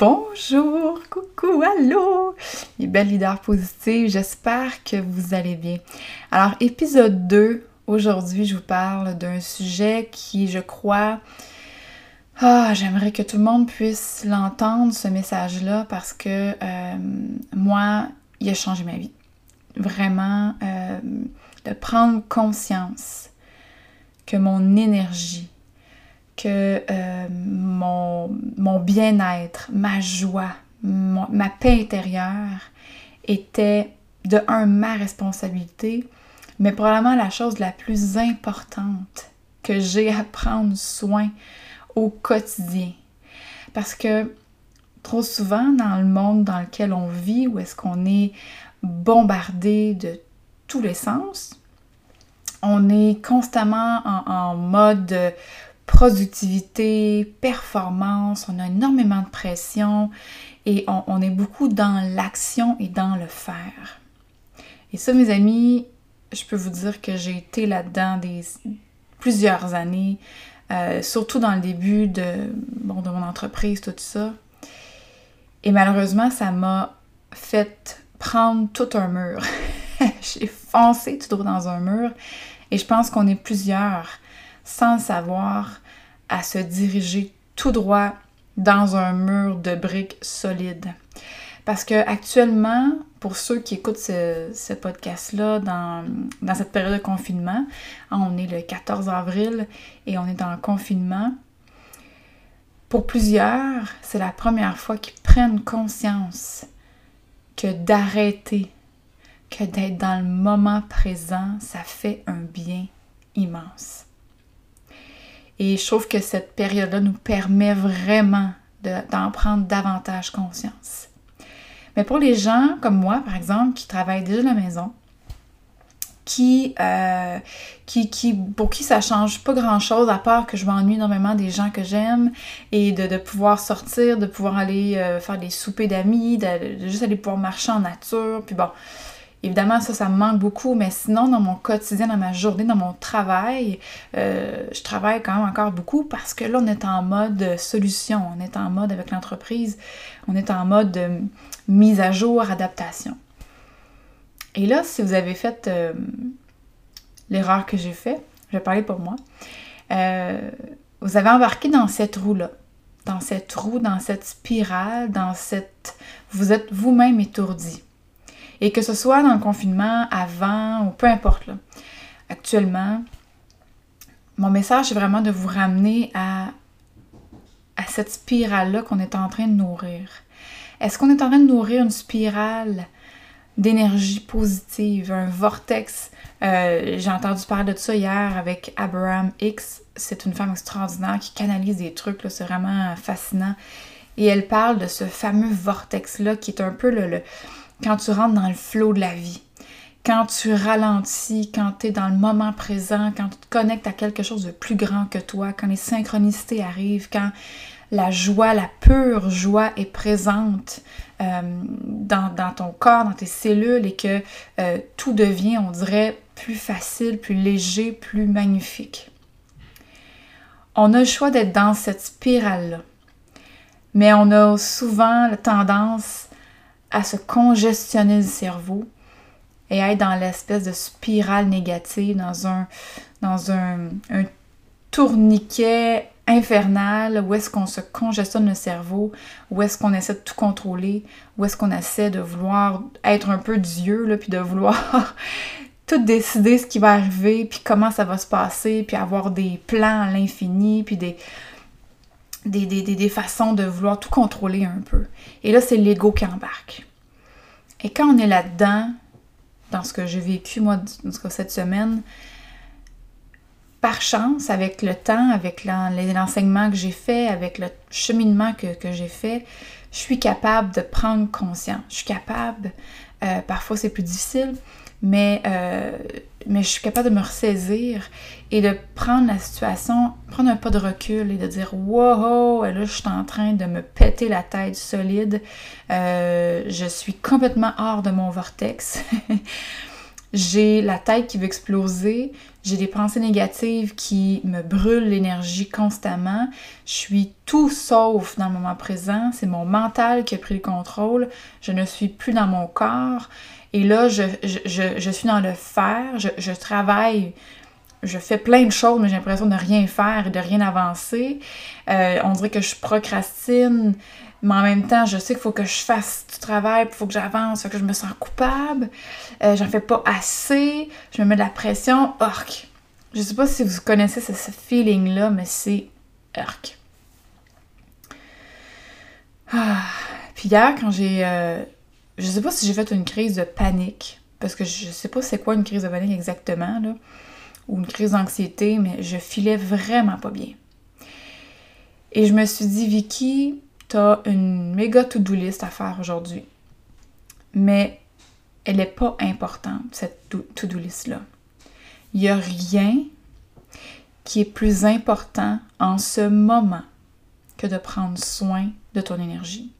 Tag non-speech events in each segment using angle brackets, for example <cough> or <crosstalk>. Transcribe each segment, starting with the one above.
Bonjour, coucou, allô, les belles leaders positives, j'espère que vous allez bien. Alors, épisode 2, aujourd'hui, je vous parle d'un sujet qui, je crois, ah, j'aimerais que tout le monde puisse l'entendre, ce message-là, parce que euh, moi, il a changé ma vie. Vraiment, euh, de prendre conscience que mon énergie, que euh, mon, bien-être, ma joie, ma paix intérieure était de un ma responsabilité, mais probablement la chose la plus importante que j'ai à prendre soin au quotidien. Parce que trop souvent dans le monde dans lequel on vit, où est-ce qu'on est bombardé de tous les sens, on est constamment en, en mode productivité, performance, on a énormément de pression et on, est beaucoup dans l'action et dans le faire. Et ça, mes amis, je peux vous dire que j'ai été là-dedans des plusieurs années, euh, surtout dans le début de, bon, de mon entreprise, tout ça. Et malheureusement, ça m'a fait prendre tout un mur. <laughs> j'ai foncé tout droit dans un mur et je pense qu'on est plusieurs sans savoir, à se diriger tout droit dans un mur de briques solides. Parce que actuellement, pour ceux qui écoutent ce, podcast-là dans, dans, cette période de confinement, hein, on est le 14 avril et on est dans le confinement. Pour plusieurs, c'est la première fois qu'ils prennent conscience que d'arrêter, que d'être dans le moment présent, ça fait un bien immense. Et je trouve que cette période-là nous permet vraiment d'en prendre davantage conscience. Mais pour les gens comme moi, par exemple, qui travaillent déjà de la maison, qui, euh, qui, qui, pour qui ça change pas grand chose à part que je m'ennuie énormément des gens que j'aime et de, pouvoir sortir, de pouvoir aller euh, faire des soupers d'amis, de, de, juste aller pouvoir marcher en nature. Puis bon, Évidemment, ça, ça me manque beaucoup, mais sinon, dans mon quotidien, dans ma journée, dans mon travail, euh, je travaille quand même encore beaucoup parce que là, on est en mode solution, on est en mode avec l'entreprise, on est en mode de mise à jour, adaptation. Et là, si vous avez fait euh, l'erreur que j'ai faite, je vais parler pour moi, euh, vous avez embarqué dans cette roue-là, dans cette roue, dans cette spirale, dans cette... Vous êtes vous-même étourdi. Et que ce soit dans le confinement, avant ou peu importe, actuellement, mon message c'est vraiment de vous ramener à, à cette spirale-là qu'on est en train de nourrir. Est-ce qu'on est en train de nourrir une spirale d'énergie positive, un vortex? Euh, j'ai entendu parler de ça hier avec Abraham X. C'est une femme extraordinaire qui canalise des trucs, c'est vraiment fascinant. Et elle parle de ce fameux vortex-là qui est un peu le quand tu rentres dans le flot de la vie, quand tu ralentis, quand tu es dans le moment présent, quand tu te connectes à quelque chose de plus grand que toi, quand les synchronicités arrivent, quand la joie, la pure joie est présente euh, dans, ton corps, dans tes cellules et que euh, tout devient, on dirait, plus facile, plus léger, plus magnifique. On a le choix d'être dans cette spirale-là, mais on a souvent la tendance à se congestionner le cerveau et être dans l'espèce de spirale négative, dans un, dans un, tourniquet infernal où est-ce qu'on se congestionne le cerveau, où est-ce qu'on essaie de tout contrôler, où est-ce qu'on essaie de vouloir être un peu Dieu, là, puis de vouloir <laughs> tout décider ce qui va arriver, puis comment ça va se passer, puis avoir des plans à l'infini, puis des, des, des, façons de vouloir tout contrôler un peu. Et là, c'est l'ego qui embarque. Et quand on est là-dedans, dans ce que j'ai vécu, moi, cette semaine, par chance, avec le temps, avec l'enseignement que j'ai fait, avec le cheminement que, que j'ai fait, je suis capable de prendre conscience. Je suis capable, euh, parfois c'est plus difficile, mais, euh, mais je suis capable de me ressaisir et de prendre la situation, prendre un pas de recul et de dire wow, là je suis en train de me péter la tête solide, euh, je suis complètement hors de mon vortex. <laughs> j'ai la tête qui veut exploser, j'ai des pensées négatives qui me brûlent l'énergie constamment, je suis tout sauf dans le moment présent, c'est mon mental qui a pris le contrôle, je ne suis plus dans mon corps, et là, je, suis dans le faire, je, travaille, je fais plein de choses, mais j'ai l'impression de rien faire et de rien avancer. Euh, on dirait que je procrastine, mais en même temps, je sais qu'il faut que je fasse du travail, il faut que j'avance, que je me sens coupable, euh, j'en fais pas assez, je me mets de la pression, orc. Je sais pas si vous connaissez ce, feeling-là, mais c'est orc. Ah. Puis hier, quand j'ai... Euh, je sais pas si j'ai fait une crise de panique, parce que je sais pas c'est quoi une crise de panique exactement, ou une crise d'anxiété, mais je filais vraiment pas bien. Et je me suis dit, Vicky, t'as une méga to-do list à faire aujourd'hui. Mais elle n'est pas importante, cette to-do list-là. Il n'y a rien qui est plus important en ce moment que de prendre soin de ton énergie,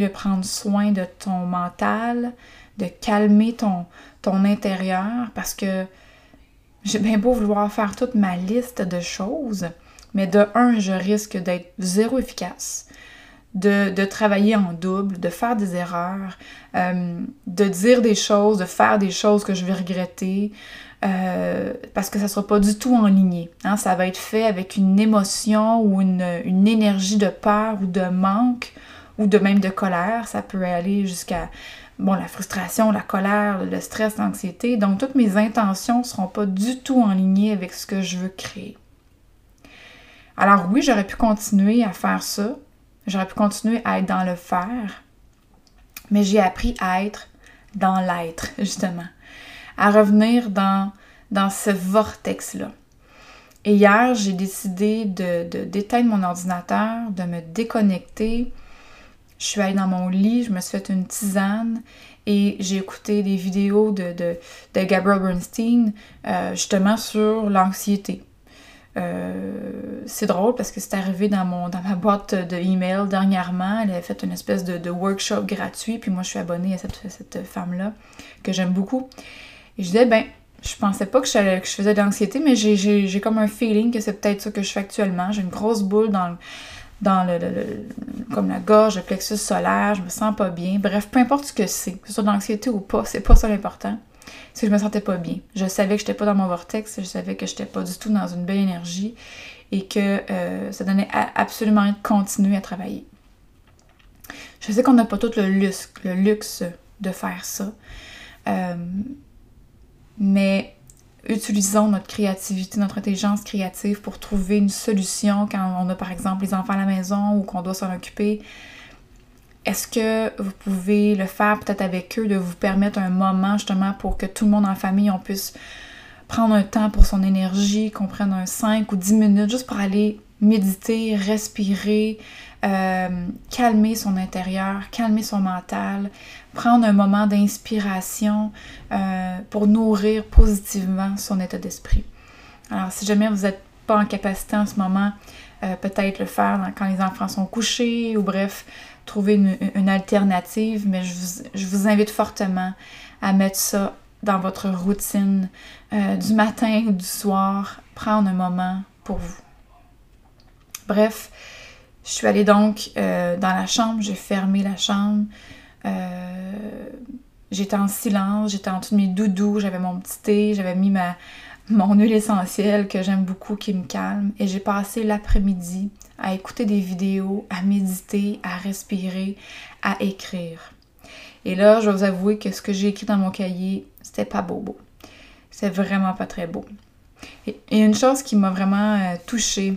de prendre soin de ton mental, de calmer ton, ton intérieur, parce que j'ai bien beau vouloir faire toute ma liste de choses, mais de un, je risque d'être zéro efficace de, travailler en double, de faire des erreurs, euh, de dire des choses, de faire des choses que je vais regretter, euh, parce que ça ne sera pas du tout en ligne. Hein. Ça va être fait avec une émotion ou une, une, énergie de peur ou de manque ou de même de colère. Ça peut aller jusqu'à bon, la frustration, la colère, le stress, l'anxiété. Donc, toutes mes intentions ne seront pas du tout en ligne avec ce que je veux créer. Alors oui, j'aurais pu continuer à faire ça, J'aurais pu continuer à être dans le faire, mais j'ai appris à être dans l'être, justement. À revenir dans, dans ce vortex-là. Et hier, j'ai décidé de, d'éteindre mon ordinateur, de me déconnecter. Je suis allée dans mon lit, je me suis fait une tisane et j'ai écouté des vidéos de, de, de Bernstein euh, justement sur l'anxiété. Euh, c'est drôle parce que c'est arrivé dans, mon, dans ma boîte de email dernièrement. Elle avait fait une espèce de, workshop gratuit, puis moi je suis abonnée à cette, cette femme-là que j'aime beaucoup. Et je disais, ben, je pensais pas que je, que je faisais de l'anxiété, mais j'ai comme un feeling que c'est peut-être ça que je fais actuellement. J'ai une grosse boule dans, dans le, comme la gorge, le plexus solaire, je me sens pas bien. Bref, peu importe ce que c'est, que ce soit de l'anxiété ou pas, c'est pas ça l'important c'est que je me sentais pas bien. Je savais que j'étais pas dans mon vortex, je savais que j'étais pas du tout dans une belle énergie et que euh, ça donnait absolument de continuer à travailler. Je sais qu'on n'a pas tout le luxe, le luxe de faire ça, euh, mais utilisons notre créativité, notre intelligence créative pour trouver une solution quand on a par exemple les enfants à la maison ou qu'on doit s'en occuper. Est-ce que vous pouvez le faire peut-être avec eux, de vous permettre un moment justement pour que tout le monde en famille, on puisse prendre un temps pour son énergie, qu'on prenne un 5 ou 10 minutes juste pour aller méditer, respirer, euh, calmer son intérieur, calmer son mental, prendre un moment d'inspiration euh, pour nourrir positivement son état d'esprit. Alors si jamais vous n'êtes pas en capacité en ce moment, euh, peut-être le faire quand les enfants sont couchés ou bref, trouver une, alternative, mais je vous, invite fortement à mettre ça dans votre routine du matin ou du soir, prendre un moment pour vous. Bref, je suis allée donc euh, dans la chambre, j'ai fermé la chambre, euh, j'étais en silence, j'étais en dessous de mes doudous, j'avais mon petit thé, j'avais mis ma, mon huile essentielle que j'aime beaucoup qui me calme et j'ai passé l'après-midi à écouter des vidéos, à méditer, à respirer, à écrire. Et là, je vais vous avouer que ce que j'ai écrit dans mon cahier, c'était pas beau beau. C'est vraiment pas très beau. Et, une chose qui m'a vraiment euh, touchée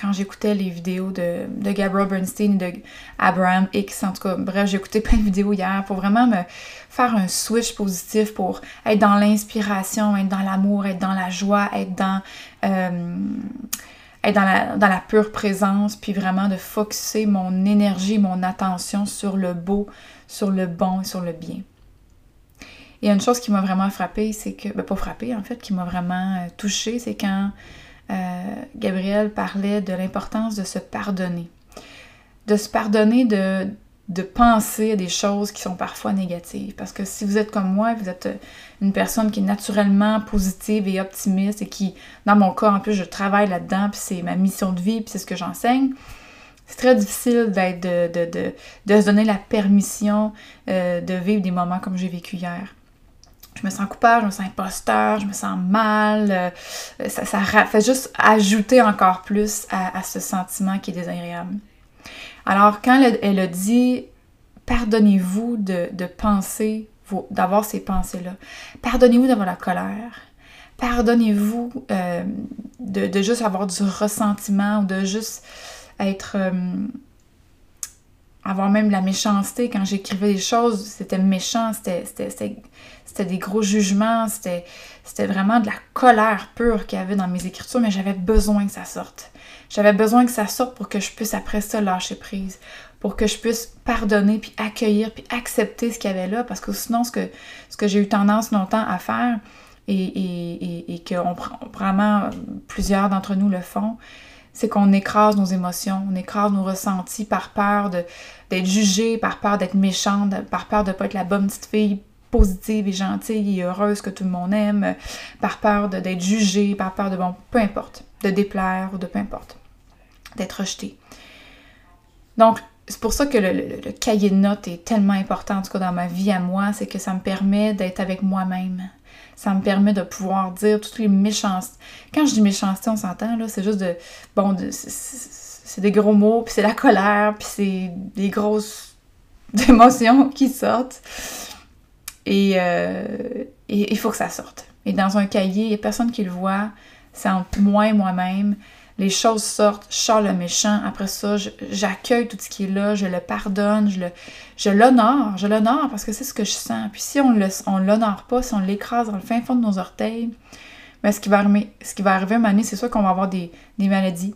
quand j'écoutais les vidéos de, de Gabrielle Bernstein de Abraham X, en tout cas, bref, j'ai écouté <laughs> plein de vidéos hier pour vraiment me faire un switch positif, pour être dans l'inspiration, être dans l'amour, être dans la joie, être dans... Euh, être dans la, dans la pure présence, puis vraiment de focuser mon énergie, mon attention sur le beau, sur le bon et sur le bien. Et une chose qui m'a vraiment frappée, c'est que, ben pas frappée en fait, qui m'a vraiment euh, touchée, c'est quand Gabriel parlait de l'importance de se pardonner. De se pardonner de, penser à des choses qui sont parfois négatives. Parce que si vous êtes comme moi, vous êtes une personne qui est naturellement positive et optimiste et qui, dans mon cas, en plus, je travaille là-dedans, puis c'est ma mission de vie, puis c'est ce que j'enseigne, c'est très difficile de, de, de, se donner la permission euh, de vivre des moments comme j'ai vécu hier. Je me sens coupable, je me sens imposteur, je me sens mal. Euh, ça, fait juste ajouter encore plus à, ce sentiment qui est désagréable. Alors, quand elle, a dit pardonnez-vous de, penser, d'avoir ces pensées-là, pardonnez-vous d'avoir la colère, pardonnez-vous euh, de, de, juste avoir du ressentiment ou de juste être. Euh, avoir même la méchanceté quand j'écrivais des choses, c'était méchant, c'était des gros jugements, c'était vraiment de la colère pure qu'il y avait dans mes écritures, mais j'avais besoin que ça sorte. J'avais besoin que ça sorte pour que je puisse après ça lâcher prise, pour que je puisse pardonner, puis accueillir, puis accepter ce qu'il y avait là, parce que sinon, ce que, j'ai eu tendance longtemps à faire, et, et, et, que vraiment plusieurs d'entre nous le font, c'est qu'on écrase nos émotions, on écrase nos ressentis par peur d'être jugé, par peur d'être méchante, par peur de ne pas être la bonne petite fille positive et gentille et heureuse que tout le monde aime, par peur d'être jugée, par peur de, bon, peu importe, de déplaire ou de peu importe, d'être rejeté. Donc, c'est pour ça que le, le, cahier de notes est tellement important, en tout cas dans ma vie à moi, c'est que ça me permet d'être avec moi-même, ça me permet de pouvoir dire toutes les méchancetés. Quand je dis méchanceté, on s'entend, là, c'est juste de. Bon, c'est des gros mots, puis c'est la colère, puis c'est des grosses <laughs> émotions qui sortent. Et, euh, et il faut que ça sorte. Et dans un cahier, il n'y a personne qui le voit. C'est entre moi et moi-même les choses sortent, je sors le méchant, après ça, j'accueille tout ce qui est là, je le pardonne, je l'honore, je l'honore parce que c'est ce que je sens. Puis si on ne l'honore pas, si on l'écrase dans le fin fond de nos orteils, mais ben, ce qui va arriver, ce qui va arriver c'est sûr qu'on va avoir des, maladies,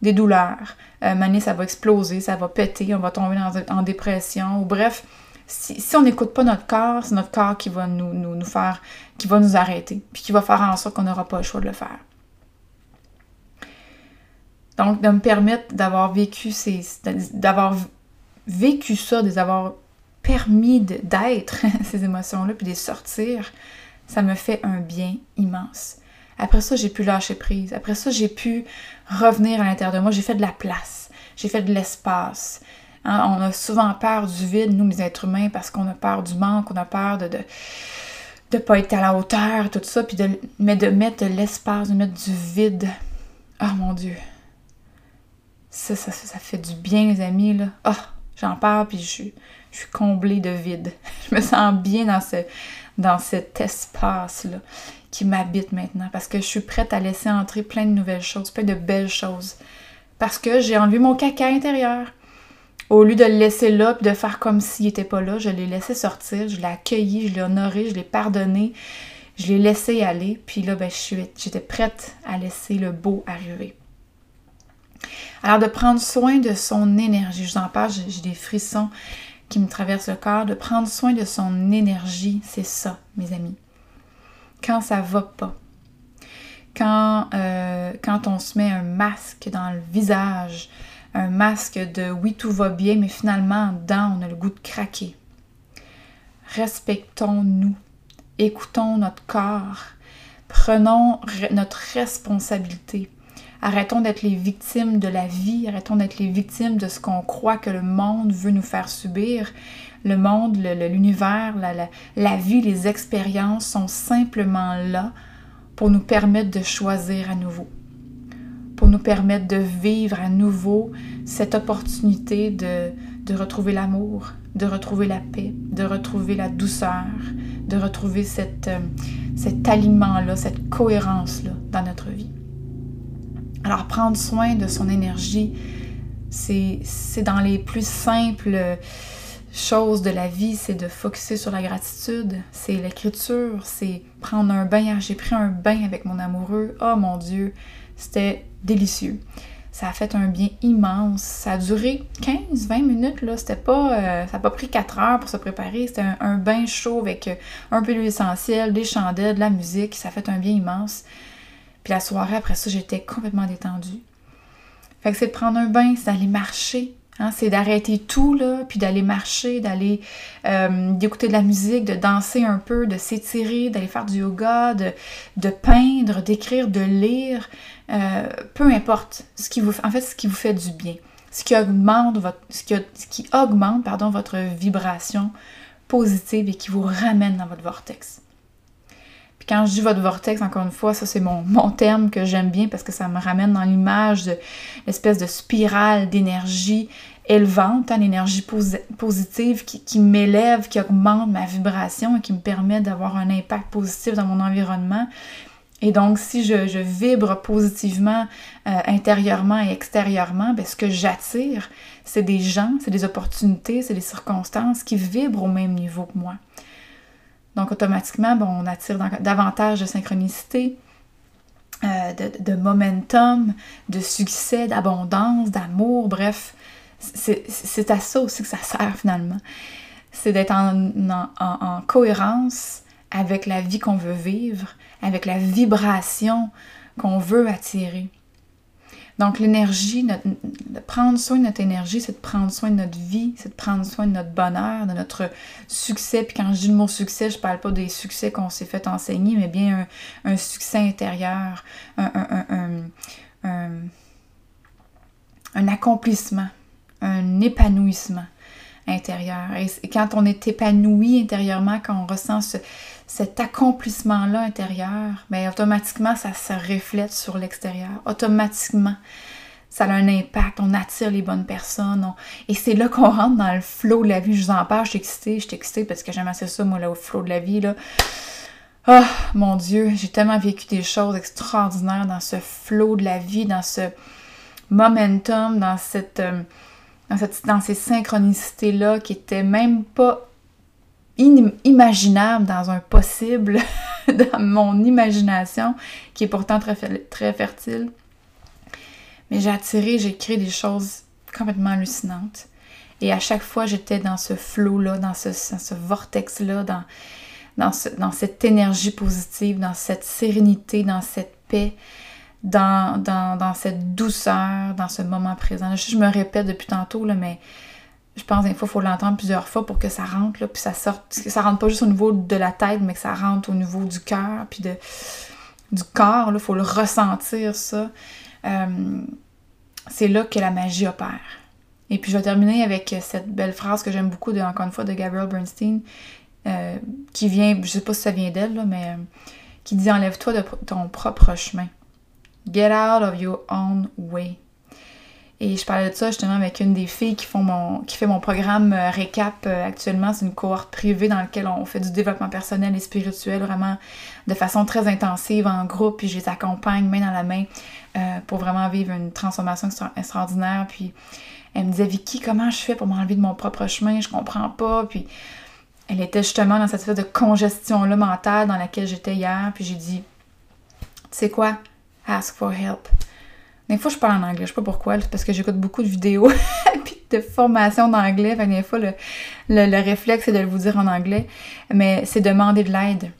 des douleurs. Euh, ça va exploser, ça va péter, on va tomber en dépression, ou bref, si, on n'écoute pas notre corps, c'est notre corps qui va nous, nous, nous, faire, qui va nous arrêter, puis qui va faire en sorte qu'on n'aura pas le choix de le faire. Donc, de me permettre d'avoir vécu ces. d'avoir vécu ça, de avoir permis d'être <laughs> ces émotions-là, puis de les sortir, ça me fait un bien immense. Après ça, j'ai pu lâcher prise. Après ça, j'ai pu revenir à l'intérieur de moi. J'ai fait de la place. J'ai fait de l'espace. Hein, on a souvent peur du vide, nous, les êtres humains, parce qu'on a peur du manque, on a peur de, de de pas être à la hauteur, tout ça, puis de, mais de mettre de l'espace, de mettre du vide. Oh mon Dieu, ça, ça, ça, fait du bien, les amis, là. Ah, j'en parle, puis je, suis, comblée de vide. <laughs> Je me sens bien dans, dans cet espace-là qui m'habite maintenant, parce que je suis prête à laisser entrer plein de nouvelles choses, plein de belles choses. Parce que j'ai enlevé mon caca intérieur. Au lieu de le laisser là, puis de faire comme s'il n'était pas là, je l'ai laissé sortir, je l'ai accueilli, je l'ai honoré, je l'ai pardonné, je l'ai laissé aller, puis là, ben, j'étais prête à laisser le beau arriver. Alors de prendre soin de son énergie, je vous en parle, j'ai des frissons qui me traversent le corps, de prendre soin de son énergie, c'est ça, mes amis. Quand ça va pas, quand, euh, quand on se met un masque dans le visage, un masque de oui tout va bien, mais finalement dedans on a le goût de craquer. Respectons-nous, écoutons notre corps, prenons notre responsabilité Arrêtons d'être les victimes de la vie, arrêtons d'être les victimes de ce qu'on croit que le monde veut nous faire subir. Le monde, l'univers, la, vie, les expériences sont simplement là pour nous permettre de choisir à nouveau, pour nous permettre de vivre à nouveau cette opportunité de, de retrouver l'amour, de retrouver la paix, de retrouver la douceur, de retrouver cette, euh, cet aliment-là, cette cohérence-là dans notre vie. Alors prendre soin de son énergie, c'est dans les plus simples choses de la vie, c'est de focuser sur la gratitude, c'est l'écriture, c'est prendre un bain. J'ai pris un bain avec mon amoureux. Oh mon Dieu, c'était délicieux. Ça a fait un bien immense. Ça a duré 15-20 minutes, là. C'était pas. Euh, ça n'a pas pris 4 heures pour se préparer. C'était un, bain chaud avec un peu d'huile essentielle, des chandelles, de la musique. Ça fait un bien immense. Puis la soirée, après ça, j'étais complètement détendue. Fait que c'est de prendre un bain, c'est d'aller marcher. Hein, c'est d'arrêter tout, là, puis d'aller marcher, d'aller euh, d'écouter de la musique, de danser un peu, de s'étirer, d'aller faire du yoga, de, peindre, d'écrire, de lire, euh, peu importe. Ce qui vous, en fait, ce qui vous fait du bien. Ce qui augmente votre, ce qui, ce qui augmente pardon, votre vibration positive et qui vous ramène dans votre vortex. Puis quand je dis votre vortex, encore une fois, ça c'est mon, mon terme que j'aime bien parce que ça me ramène dans l'image de l'espèce de spirale d'énergie élevante, hein, l'énergie positive qui, m'élève, qui augmente ma vibration et qui me permet d'avoir un impact positif dans mon environnement. Et donc, si je, je vibre positivement euh, intérieurement et extérieurement, bien, ce que j'attire, c'est des gens, c'est des opportunités, c'est des circonstances qui vibrent au même niveau que moi. Donc, automatiquement, on attire davantage de synchronicité, euh, de, momentum, de succès, d'abondance, d'amour, bref. C'est à ça aussi que ça sert finalement. C'est d'être en cohérence avec la vie qu'on veut vivre, avec la vibration qu'on veut attirer. Donc l'énergie, prendre soin de notre énergie, c'est de prendre soin de notre vie, c'est de prendre soin de notre bonheur, de notre succès. Puis quand je dis le mot succès, je parle pas des succès qu'on s'est fait enseigner, mais bien un, succès intérieur, un, un, accomplissement, un épanouissement intérieur. Et quand on est épanoui intérieurement, quand on ressent ce, cet accomplissement-là intérieur, bien, automatiquement, ça se reflète sur l'extérieur. Automatiquement, ça a un impact. On attire les bonnes personnes. Et c'est là qu'on rentre dans le flow de la vie. Je vous en parle, je suis excitée. Je suis excitée parce que j'aime assez ça, moi, là, au flow de la vie. Là. Oh mon Dieu, j'ai tellement vécu des choses extraordinaires dans ce flow de la vie, dans ce momentum, dans cette, euh, dans, cette, dans ces synchronicités-là qui étaient même pas inimaginable dans un possible, <laughs> dans mon imagination, qui est pourtant très, très fertile. Mais j'ai attiré, j'ai créé des choses complètement hallucinantes. Et à chaque fois, j'étais dans ce flot-là, dans ce, vortex-là, dans, dans, dans, cette énergie positive, dans cette sérénité, dans cette paix, dans, dans, dans cette douceur, dans ce moment présent. Je, je me répète depuis tantôt, là, mais je pense des fois il faut l'entendre plusieurs fois pour que ça rentre, là, puis ça sorte, que ça rentre pas juste au niveau de la tête, mais que ça rentre au niveau du cœur, puis de, du corps, il faut le ressentir, ça. Euh, c'est là que la magie opère. Et puis je vais terminer avec cette belle phrase que j'aime beaucoup, encore une fois, de Gabrielle Bernstein, euh, qui vient, je sais pas si ça vient d'elle, mais euh, qui dit Enlève-toi de ton propre chemin. Get out of your own way. Et je parlais de ça justement avec une des filles qui, fait mon programme euh, Récap euh, actuellement. C'est une cohorte privée dans laquelle on fait du développement personnel et spirituel vraiment de façon très intensive en groupe. Puis je les accompagne main dans la main euh, pour vraiment vivre une transformation extraordinaire. Puis elle me disait Vicky, comment je fais pour m'enlever de mon propre chemin? Je comprends pas. Puis elle était justement dans cette espèce de congestion-là mentale dans laquelle j'étais hier. Puis j'ai dit Tu sais quoi? Ask for help. Des fois, je parle en anglais. Je sais pas pourquoi. Parce que j'écoute beaucoup de vidéos <laughs> puis de formations d'anglais. Des fois, le, le, réflexe, c'est de vous dire en anglais. Mais c'est demander de l'aide.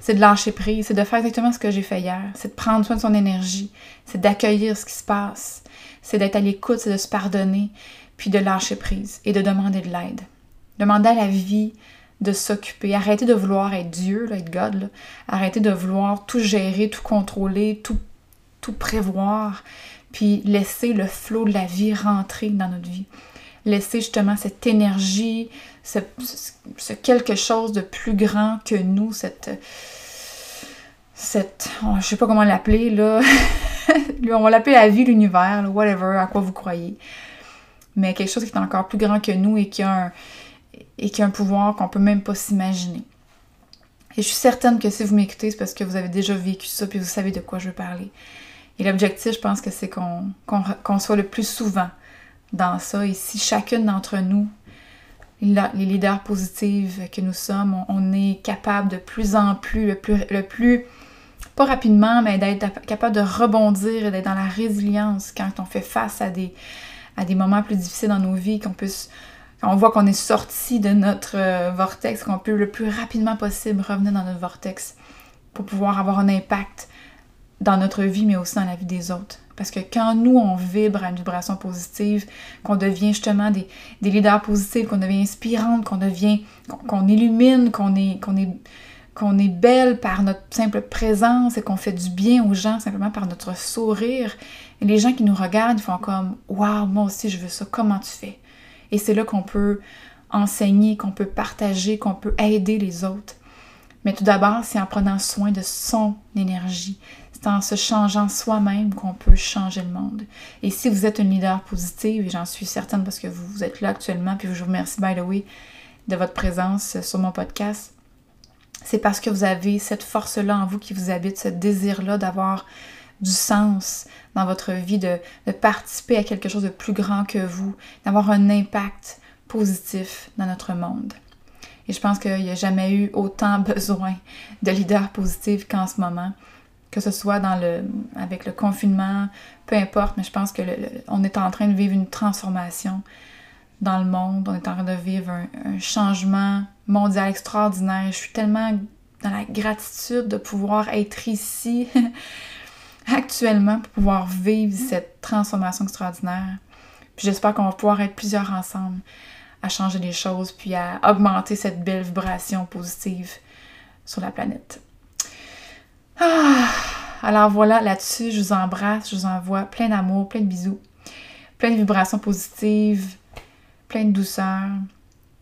C'est de lâcher prise. C'est de faire exactement ce que j'ai fait hier. C'est de prendre soin de son énergie. C'est d'accueillir ce qui se passe. C'est d'être à l'écoute. C'est de se pardonner. Puis de lâcher prise. Et de demander de l'aide. Demander à la vie de s'occuper. Arrêter de vouloir être Dieu, être God. Là. Arrêter de vouloir tout gérer, tout contrôler, tout tout prévoir, puis laisser le flot de la vie rentrer dans notre vie. Laisser justement cette énergie, ce, quelque chose de plus grand que nous, cette. cette oh, je sais pas comment l'appeler, là. <laughs> on va l'appeler la vie, l'univers, whatever, à quoi vous croyez. Mais quelque chose qui est encore plus grand que nous et qui a un, et qui a un pouvoir qu'on peut même pas s'imaginer. Et je suis certaine que si vous m'écoutez, c'est parce que vous avez déjà vécu ça puis vous savez de quoi je veux parler. Et l'objectif, je pense que c'est qu'on soit le plus souvent dans ça. Et si chacune d'entre nous, les leaders positifs que nous sommes, on, est capable de plus en plus, le plus, le plus pas rapidement, mais d'être capable de rebondir et d'être dans la résilience quand on fait face à des, à des moments plus difficiles dans nos vies, qu'on puisse, on voit qu'on est sorti de notre euh, vortex, qu'on peut le plus rapidement possible revenir dans notre vortex pour pouvoir avoir un impact dans notre vie, mais aussi dans la vie des autres. Parce que quand nous, on vibre à une vibration positive, qu'on devient justement des, leaders positifs, qu'on devient inspirante, qu'on devient, qu'on illumine, qu'on est, est, est belle par notre simple présence et qu'on fait du bien aux gens simplement par notre sourire, les gens qui nous regardent font comme Waouh, moi aussi je veux ça, comment tu fais? Et c'est là qu'on peut enseigner, qu'on peut partager, qu'on peut aider les autres. Mais tout d'abord, c'est en prenant soin de son énergie. C'est en se changeant soi-même qu'on peut changer le monde. Et si vous êtes une leader positive, et j'en suis certaine parce que vous, êtes là actuellement, puis je vous remercie, by the way, de votre présence sur mon podcast, c'est parce que vous avez cette force-là en vous qui vous habite, ce désir-là d'avoir du sens dans votre vie, de, de, participer à quelque chose de plus grand que vous, d'avoir un impact positif dans notre monde. Et je pense qu'il n'y a jamais eu autant <laughs> besoin de leaders positifs qu'en ce moment, que ce soit avec le confinement, peu importe, mais je pense que est en train de vivre une transformation dans le monde, on est en train de vivre un, changement mondial extraordinaire. Je suis tellement dans la gratitude de pouvoir être ici <laughs> actuellement pour pouvoir vivre cette transformation extraordinaire. Puis j'espère qu'on va pouvoir être plusieurs ensemble à changer les choses, puis à augmenter cette belle vibration positive sur la planète. Ah, alors voilà, là-dessus, je vous embrasse, je vous envoie plein d'amour, plein de bisous, plein de vibrations positives, plein de douceur.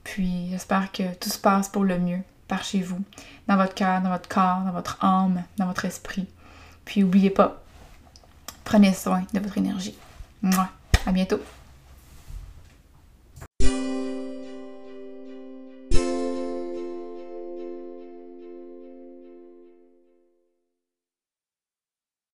Puis j'espère que tout se passe pour le mieux par chez vous, dans votre cœur, dans votre corps, dans votre âme, dans votre esprit. Puis n'oubliez pas, prenez soin de votre énergie. Moi, à bientôt.